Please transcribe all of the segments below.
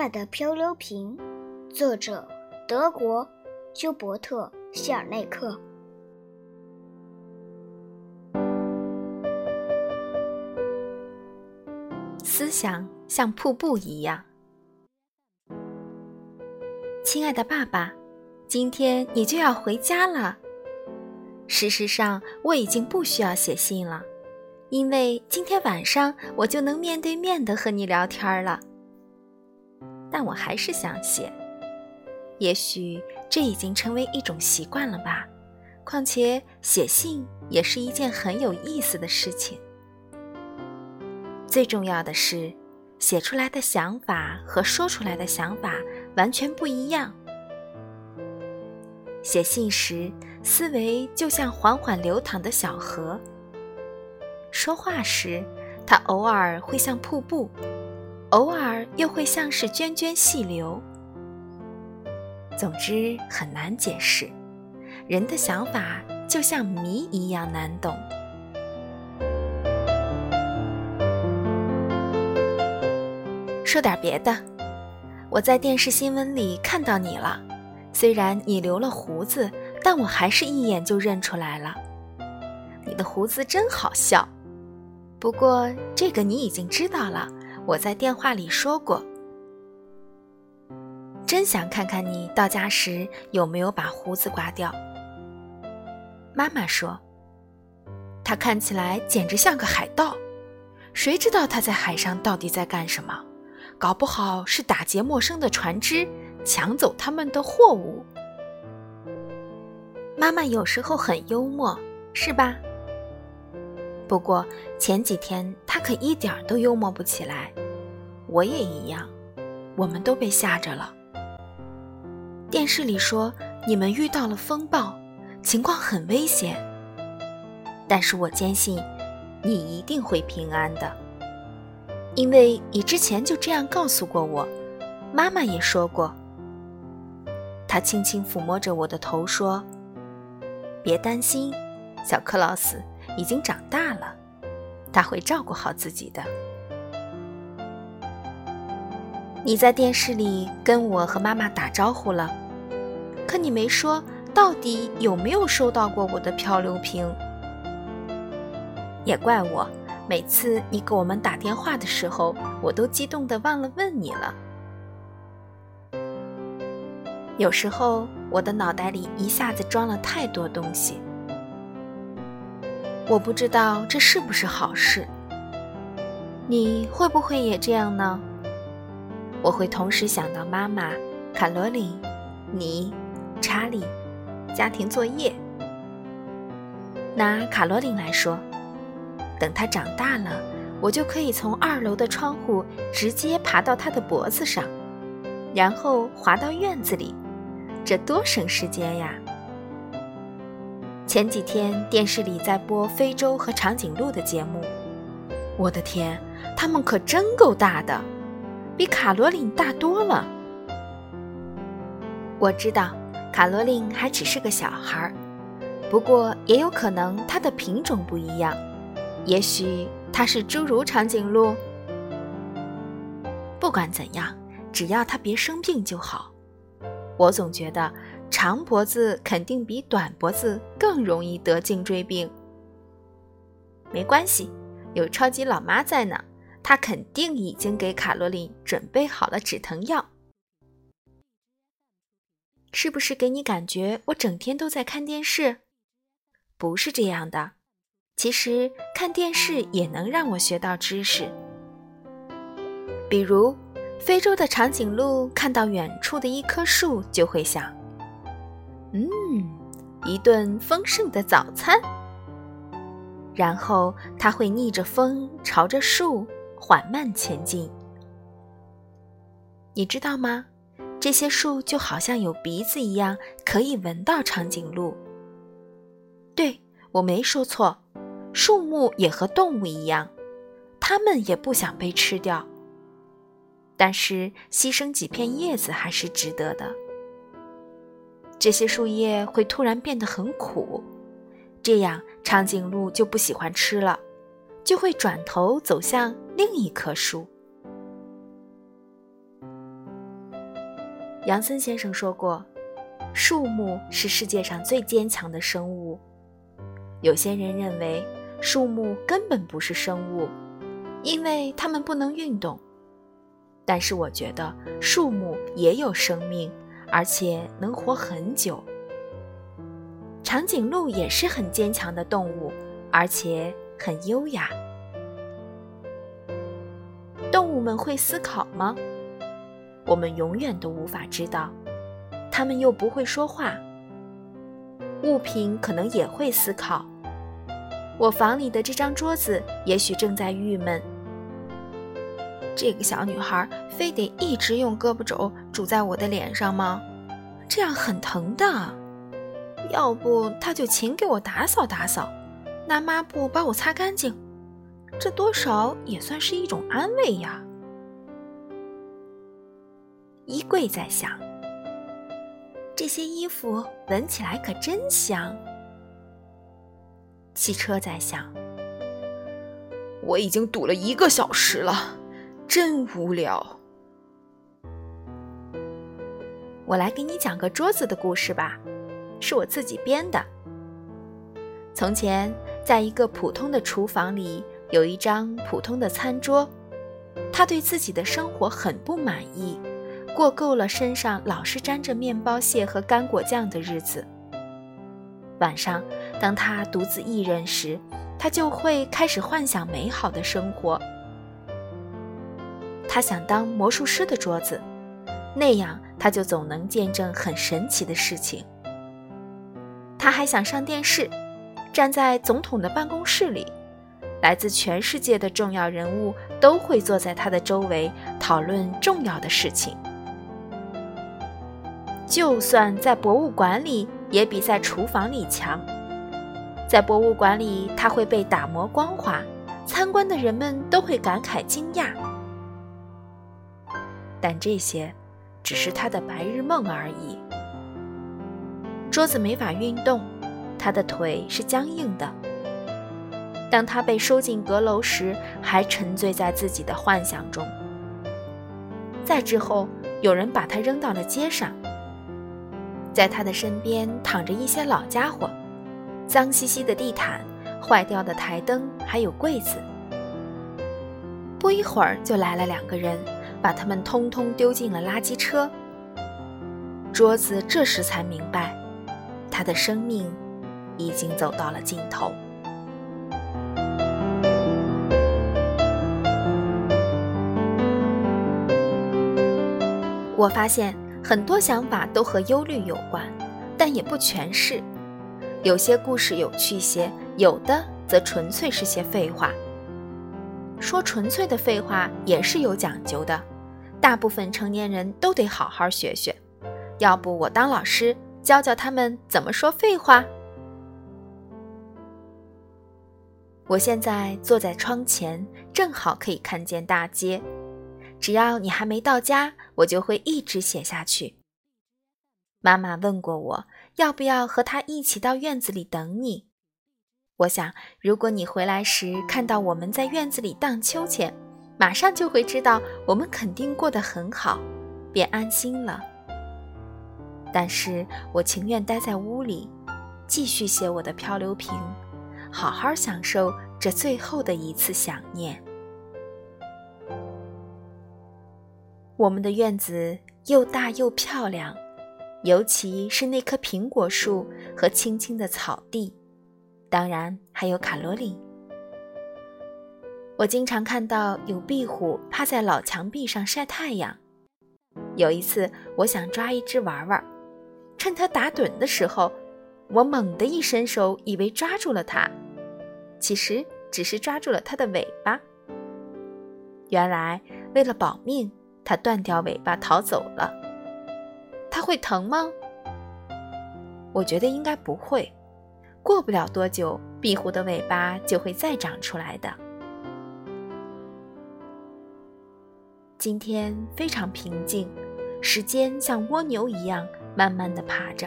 爸的漂流瓶，作者德国休伯特·希尔内克。思想像瀑布一样，亲爱的爸爸，今天你就要回家了。事实上，我已经不需要写信了，因为今天晚上我就能面对面的和你聊天了。但我还是想写，也许这已经成为一种习惯了吧。况且写信也是一件很有意思的事情。最重要的是，写出来的想法和说出来的想法完全不一样。写信时，思维就像缓缓流淌的小河；说话时，它偶尔会像瀑布。偶尔又会像是涓涓细流，总之很难解释。人的想法就像谜一样难懂。说点别的，我在电视新闻里看到你了。虽然你留了胡子，但我还是一眼就认出来了。你的胡子真好笑。不过这个你已经知道了。我在电话里说过，真想看看你到家时有没有把胡子刮掉。妈妈说，他看起来简直像个海盗，谁知道他在海上到底在干什么？搞不好是打劫陌生的船只，抢走他们的货物。妈妈有时候很幽默，是吧？不过前几天他可一点儿都幽默不起来，我也一样，我们都被吓着了。电视里说你们遇到了风暴，情况很危险。但是我坚信，你一定会平安的，因为你之前就这样告诉过我，妈妈也说过。他轻轻抚摸着我的头说：“别担心，小克劳斯。”已经长大了，他会照顾好自己的。你在电视里跟我和妈妈打招呼了，可你没说到底有没有收到过我的漂流瓶。也怪我，每次你给我们打电话的时候，我都激动的忘了问你了。有时候我的脑袋里一下子装了太多东西。我不知道这是不是好事。你会不会也这样呢？我会同时想到妈妈、卡罗琳、你、查理、家庭作业。拿卡罗琳来说，等她长大了，我就可以从二楼的窗户直接爬到她的脖子上，然后滑到院子里，这多省时间呀！前几天电视里在播非洲和长颈鹿的节目，我的天，它们可真够大的，比卡罗琳大多了。我知道卡罗琳还只是个小孩儿，不过也有可能它的品种不一样，也许它是侏儒长颈鹿。不管怎样，只要它别生病就好。我总觉得。长脖子肯定比短脖子更容易得颈椎病。没关系，有超级老妈在呢，她肯定已经给卡罗琳准备好了止疼药。是不是给你感觉我整天都在看电视？不是这样的，其实看电视也能让我学到知识。比如，非洲的长颈鹿看到远处的一棵树，就会想。嗯，一顿丰盛的早餐。然后它会逆着风，朝着树缓慢前进。你知道吗？这些树就好像有鼻子一样，可以闻到长颈鹿。对，我没说错，树木也和动物一样，它们也不想被吃掉。但是牺牲几片叶子还是值得的。这些树叶会突然变得很苦，这样长颈鹿就不喜欢吃了，就会转头走向另一棵树。杨森先生说过，树木是世界上最坚强的生物。有些人认为树木根本不是生物，因为它们不能运动。但是我觉得树木也有生命，而且能活很久。长颈鹿也是很坚强的动物，而且很优雅。动物们会思考吗？我们永远都无法知道。它们又不会说话。物品可能也会思考。我房里的这张桌子也许正在郁闷。这个小女孩非得一直用胳膊肘拄在我的脸上吗？这样很疼的。要不她就勤给我打扫打扫，拿抹布把我擦干净，这多少也算是一种安慰呀。衣柜在想，这些衣服闻起来可真香。汽车在想，我已经堵了一个小时了，真无聊。我来给你讲个桌子的故事吧，是我自己编的。从前，在一个普通的厨房里，有一张普通的餐桌，他对自己的生活很不满意。过够了身上老是沾着面包屑和干果酱的日子。晚上，当他独自一人时，他就会开始幻想美好的生活。他想当魔术师的桌子，那样他就总能见证很神奇的事情。他还想上电视，站在总统的办公室里，来自全世界的重要人物都会坐在他的周围讨论重要的事情。就算在博物馆里，也比在厨房里强。在博物馆里，他会被打磨光滑，参观的人们都会感慨惊讶。但这些只是他的白日梦而已。桌子没法运动，他的腿是僵硬的。当他被收进阁楼时，还沉醉在自己的幻想中。再之后，有人把他扔到了街上。在他的身边躺着一些老家伙，脏兮兮的地毯，坏掉的台灯，还有柜子。不一会儿就来了两个人，把他们通通丢进了垃圾车。桌子这时才明白，他的生命已经走到了尽头。我发现。很多想法都和忧虑有关，但也不全是。有些故事有趣些，有的则纯粹是些废话。说纯粹的废话也是有讲究的，大部分成年人都得好好学学。要不我当老师教教他们怎么说废话。我现在坐在窗前，正好可以看见大街。只要你还没到家，我就会一直写下去。妈妈问过我，要不要和她一起到院子里等你。我想，如果你回来时看到我们在院子里荡秋千，马上就会知道我们肯定过得很好，便安心了。但是我情愿待在屋里，继续写我的漂流瓶，好好享受这最后的一次想念。我们的院子又大又漂亮，尤其是那棵苹果树和青青的草地，当然还有卡罗琳。我经常看到有壁虎趴在老墙壁上晒太阳。有一次，我想抓一只玩玩，趁它打盹的时候，我猛地一伸手，以为抓住了它，其实只是抓住了它的尾巴。原来，为了保命。它断掉尾巴逃走了，它会疼吗？我觉得应该不会，过不了多久，壁虎的尾巴就会再长出来的。今天非常平静，时间像蜗牛一样慢慢的爬着。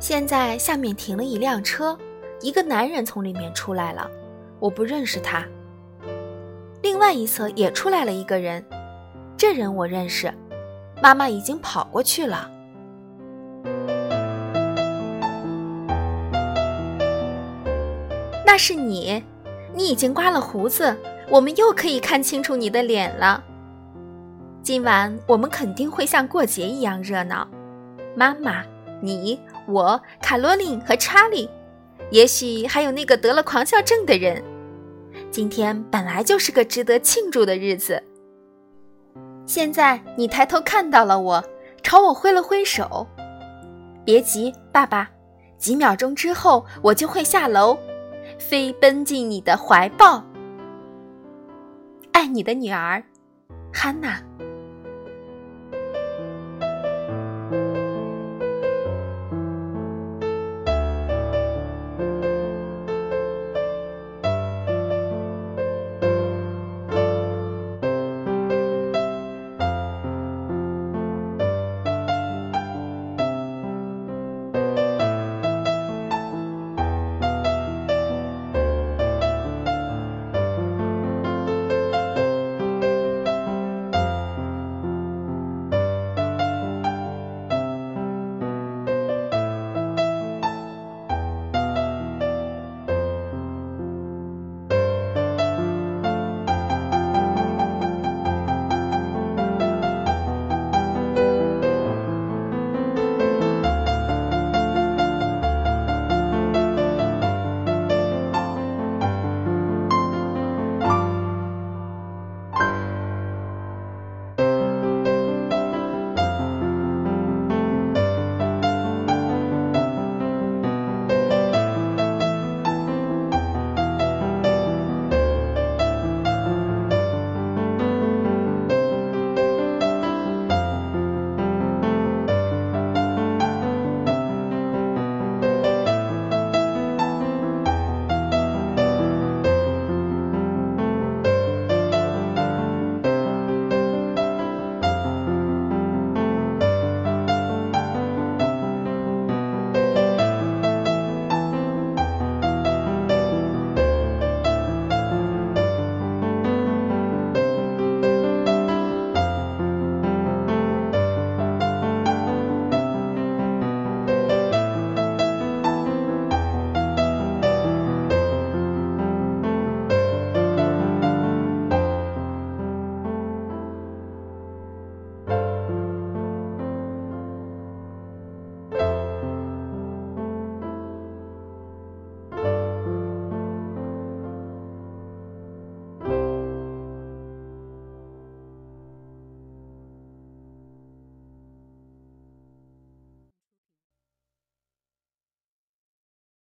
现在下面停了一辆车，一个男人从里面出来了，我不认识他。另外一侧也出来了一个人，这人我认识，妈妈已经跑过去了。那是你，你已经刮了胡子，我们又可以看清楚你的脸了。今晚我们肯定会像过节一样热闹。妈妈，你、我、卡罗琳和查理，也许还有那个得了狂笑症的人。今天本来就是个值得庆祝的日子。现在你抬头看到了我，朝我挥了挥手。别急，爸爸，几秒钟之后我就会下楼，飞奔进你的怀抱。爱你的女儿，汉娜。